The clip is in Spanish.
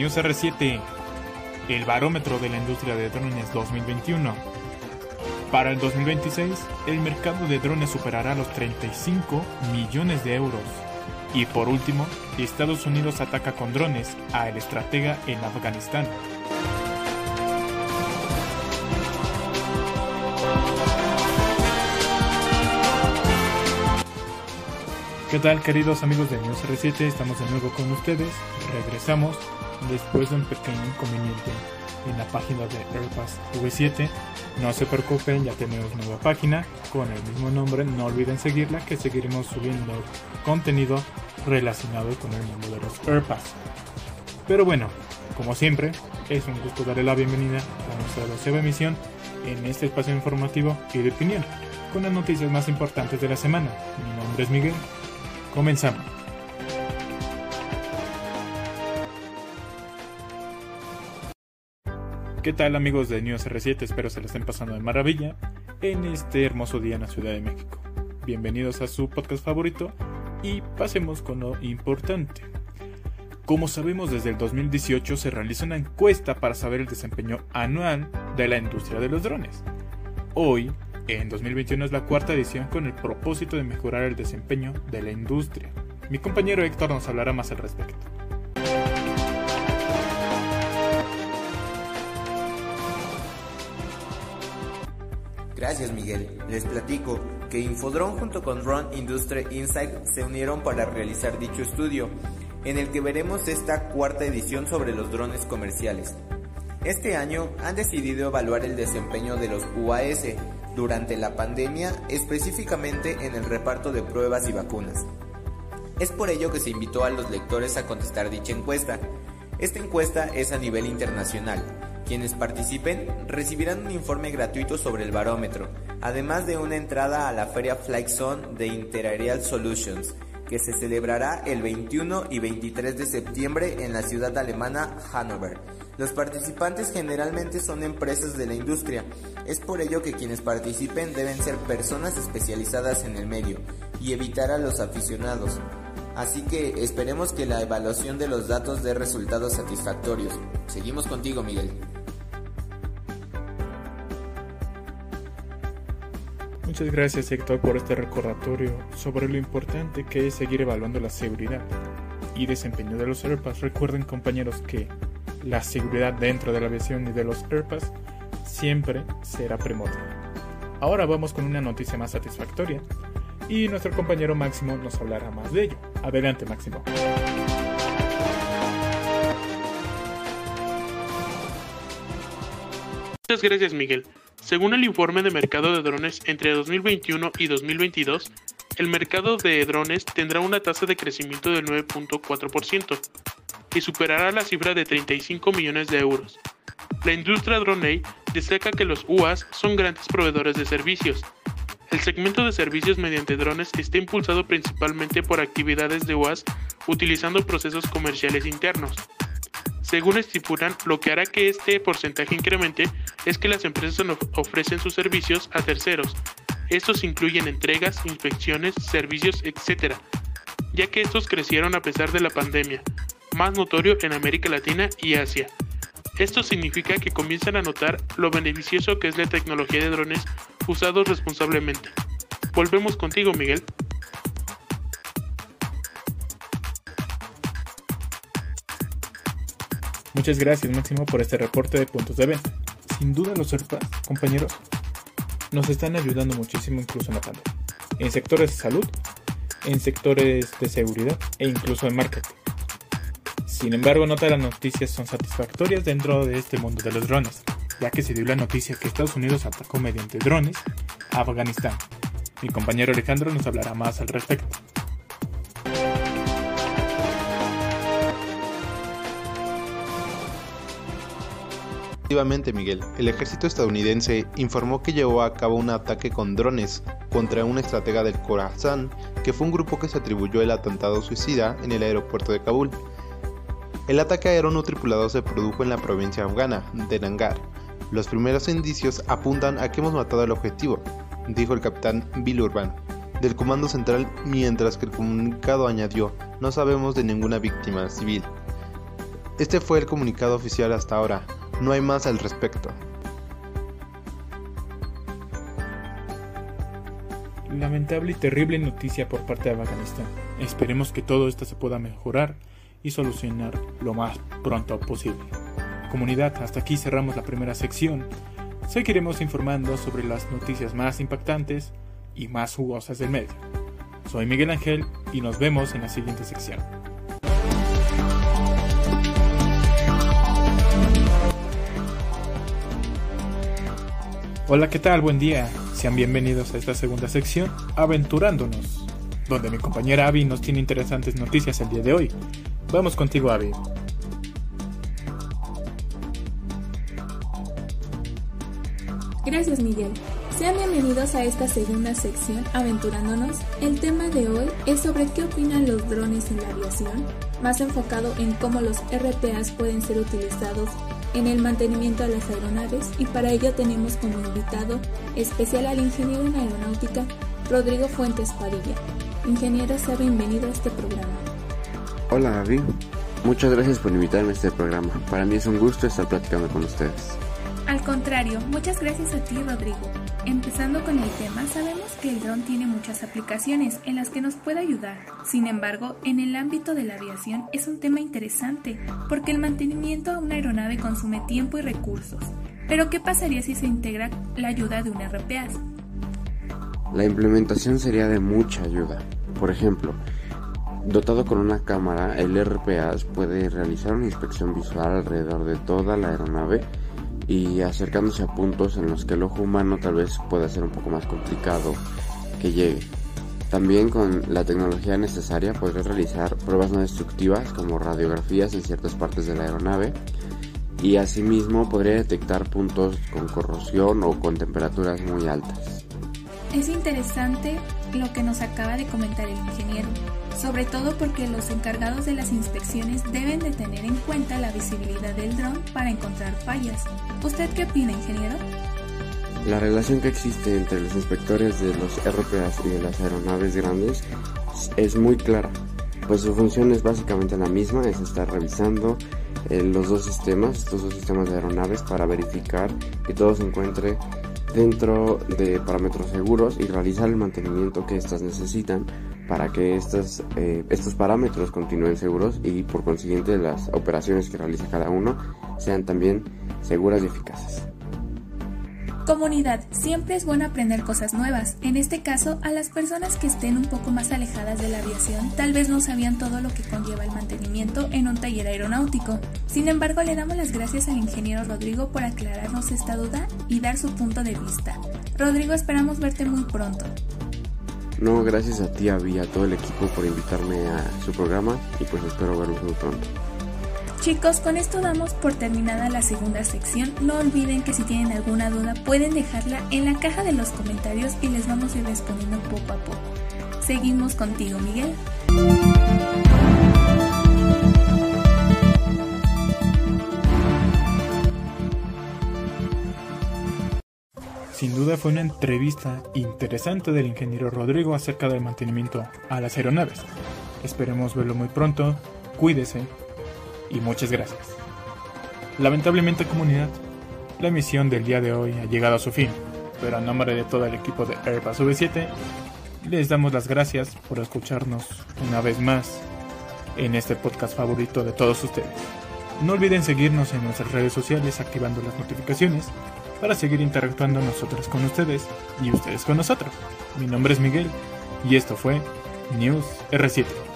News R7, el barómetro de la industria de drones 2021. Para el 2026, el mercado de drones superará los 35 millones de euros. Y por último, Estados Unidos ataca con drones a el estratega en Afganistán. ¿Qué tal queridos amigos de News R7? Estamos de nuevo con ustedes. Regresamos después de un pequeño inconveniente en la página de AirPass V7. No se preocupen, ya tenemos nueva página con el mismo nombre. No olviden seguirla que seguiremos subiendo contenido relacionado con el mundo de los AirPass. Pero bueno, como siempre, es un gusto darle la bienvenida a nuestra doceava emisión en este espacio informativo y de opinión con las noticias más importantes de la semana. Mi nombre es Miguel Comenzamos. ¿Qué tal amigos de News R7? Espero se la estén pasando de maravilla en este hermoso día en la Ciudad de México. Bienvenidos a su podcast favorito y pasemos con lo importante. Como sabemos desde el 2018 se realiza una encuesta para saber el desempeño anual de la industria de los drones. Hoy en 2021 es la cuarta edición con el propósito de mejorar el desempeño de la industria. Mi compañero Héctor nos hablará más al respecto. Gracias Miguel. Les platico que Infodrone junto con Drone Industry Insight se unieron para realizar dicho estudio, en el que veremos esta cuarta edición sobre los drones comerciales. Este año han decidido evaluar el desempeño de los UAS durante la pandemia, específicamente en el reparto de pruebas y vacunas. Es por ello que se invitó a los lectores a contestar dicha encuesta. Esta encuesta es a nivel internacional. Quienes participen recibirán un informe gratuito sobre el barómetro, además de una entrada a la feria Zone de Interaerial Solutions, que se celebrará el 21 y 23 de septiembre en la ciudad alemana Hannover. Los participantes generalmente son empresas de la industria, es por ello que quienes participen deben ser personas especializadas en el medio y evitar a los aficionados. Así que esperemos que la evaluación de los datos dé resultados satisfactorios. Seguimos contigo, Miguel. Muchas gracias Héctor por este recordatorio sobre lo importante que es seguir evaluando la seguridad y desempeño de los AirPads. Recuerden compañeros que la seguridad dentro de la aviación y de los AirPads siempre será primordial. Ahora vamos con una noticia más satisfactoria y nuestro compañero Máximo nos hablará más de ello. Adelante Máximo. Muchas gracias Miguel. Según el informe de mercado de drones entre 2021 y 2022, el mercado de drones tendrá una tasa de crecimiento del 9.4% y superará la cifra de 35 millones de euros. La industria droney destaca que los UAS son grandes proveedores de servicios. El segmento de servicios mediante drones está impulsado principalmente por actividades de UAS utilizando procesos comerciales internos. Según estipulan, lo que hará que este porcentaje incremente es que las empresas ofrecen sus servicios a terceros. Estos incluyen entregas, inspecciones, servicios, etc., ya que estos crecieron a pesar de la pandemia, más notorio en América Latina y Asia. Esto significa que comienzan a notar lo beneficioso que es la tecnología de drones usados responsablemente. Volvemos contigo, Miguel. Muchas gracias Máximo por este reporte de puntos de venta. Sin duda los ERPAs, compañeros, nos están ayudando muchísimo incluso en la pandemia. En sectores de salud, en sectores de seguridad e incluso en marketing. Sin embargo, no todas las noticias son satisfactorias dentro de este mundo de los drones, ya que se dio la noticia que Estados Unidos atacó mediante drones a Afganistán. Mi compañero Alejandro nos hablará más al respecto. Efectivamente, Miguel, el ejército estadounidense informó que llevó a cabo un ataque con drones contra un estratega del Khorasan, que fue un grupo que se atribuyó el atentado suicida en el aeropuerto de Kabul. El ataque aéreo no tripulado se produjo en la provincia afgana de Nangar. Los primeros indicios apuntan a que hemos matado al objetivo, dijo el capitán Bill Urban, del Comando Central, mientras que el comunicado añadió, no sabemos de ninguna víctima civil. Este fue el comunicado oficial hasta ahora, no hay más al respecto. Lamentable y terrible noticia por parte de Afganistán. Esperemos que todo esto se pueda mejorar y solucionar lo más pronto posible. Comunidad, hasta aquí cerramos la primera sección. Seguiremos informando sobre las noticias más impactantes y más jugosas del medio. Soy Miguel Ángel y nos vemos en la siguiente sección. Hola, ¿qué tal? Buen día. Sean bienvenidos a esta segunda sección, Aventurándonos, donde mi compañera Abby nos tiene interesantes noticias el día de hoy. Vamos contigo, Abby. Gracias, Miguel. Sean bienvenidos a esta segunda sección Aventurándonos. El tema de hoy es sobre qué opinan los drones en la aviación, más enfocado en cómo los RPAs pueden ser utilizados en el mantenimiento de las aeronaves y para ello tenemos como invitado especial al ingeniero en aeronáutica Rodrigo Fuentes Padilla. Ingeniero, sea bienvenido a este programa. Hola Gaby, muchas gracias por invitarme a este programa. Para mí es un gusto estar platicando con ustedes. Al contrario, muchas gracias a ti Rodrigo. Empezando con el tema, sabemos que el dron tiene muchas aplicaciones en las que nos puede ayudar. Sin embargo, en el ámbito de la aviación es un tema interesante, porque el mantenimiento a una aeronave consume tiempo y recursos. Pero ¿qué pasaría si se integra la ayuda de un RPAS? La implementación sería de mucha ayuda. Por ejemplo, Dotado con una cámara, el RPAS puede realizar una inspección visual alrededor de toda la aeronave y acercándose a puntos en los que el ojo humano tal vez pueda ser un poco más complicado que llegue. También con la tecnología necesaria podría realizar pruebas no destructivas como radiografías en ciertas partes de la aeronave y asimismo podría detectar puntos con corrosión o con temperaturas muy altas. Es interesante lo que nos acaba de comentar el ingeniero sobre todo porque los encargados de las inspecciones deben de tener en cuenta la visibilidad del dron para encontrar fallas. ¿Usted qué opina, ingeniero? La relación que existe entre los inspectores de los RPAs y de las aeronaves grandes es muy clara, pues su función es básicamente la misma, es estar revisando eh, los dos sistemas, estos dos sistemas de aeronaves para verificar que todo se encuentre dentro de parámetros seguros y realizar el mantenimiento que éstas necesitan para que estos, eh, estos parámetros continúen seguros y por consiguiente las operaciones que realiza cada uno sean también seguras y eficaces. Comunidad, siempre es bueno aprender cosas nuevas. En este caso, a las personas que estén un poco más alejadas de la aviación, tal vez no sabían todo lo que conlleva el mantenimiento en un taller aeronáutico. Sin embargo, le damos las gracias al ingeniero Rodrigo por aclararnos esta duda y dar su punto de vista. Rodrigo, esperamos verte muy pronto. No, gracias a ti, a a todo el equipo por invitarme a su programa y pues espero verlos muy pronto. Chicos, con esto damos por terminada la segunda sección. No olviden que si tienen alguna duda pueden dejarla en la caja de los comentarios y les vamos a ir respondiendo poco a poco. Seguimos contigo, Miguel. Sin duda fue una entrevista interesante del ingeniero Rodrigo acerca del mantenimiento a las aeronaves. Esperemos verlo muy pronto, cuídese y muchas gracias. Lamentablemente comunidad, la emisión del día de hoy ha llegado a su fin, pero a nombre de todo el equipo de Airbus V7, les damos las gracias por escucharnos una vez más en este podcast favorito de todos ustedes. No olviden seguirnos en nuestras redes sociales activando las notificaciones para seguir interactuando nosotros con ustedes y ustedes con nosotros. Mi nombre es Miguel y esto fue News R7.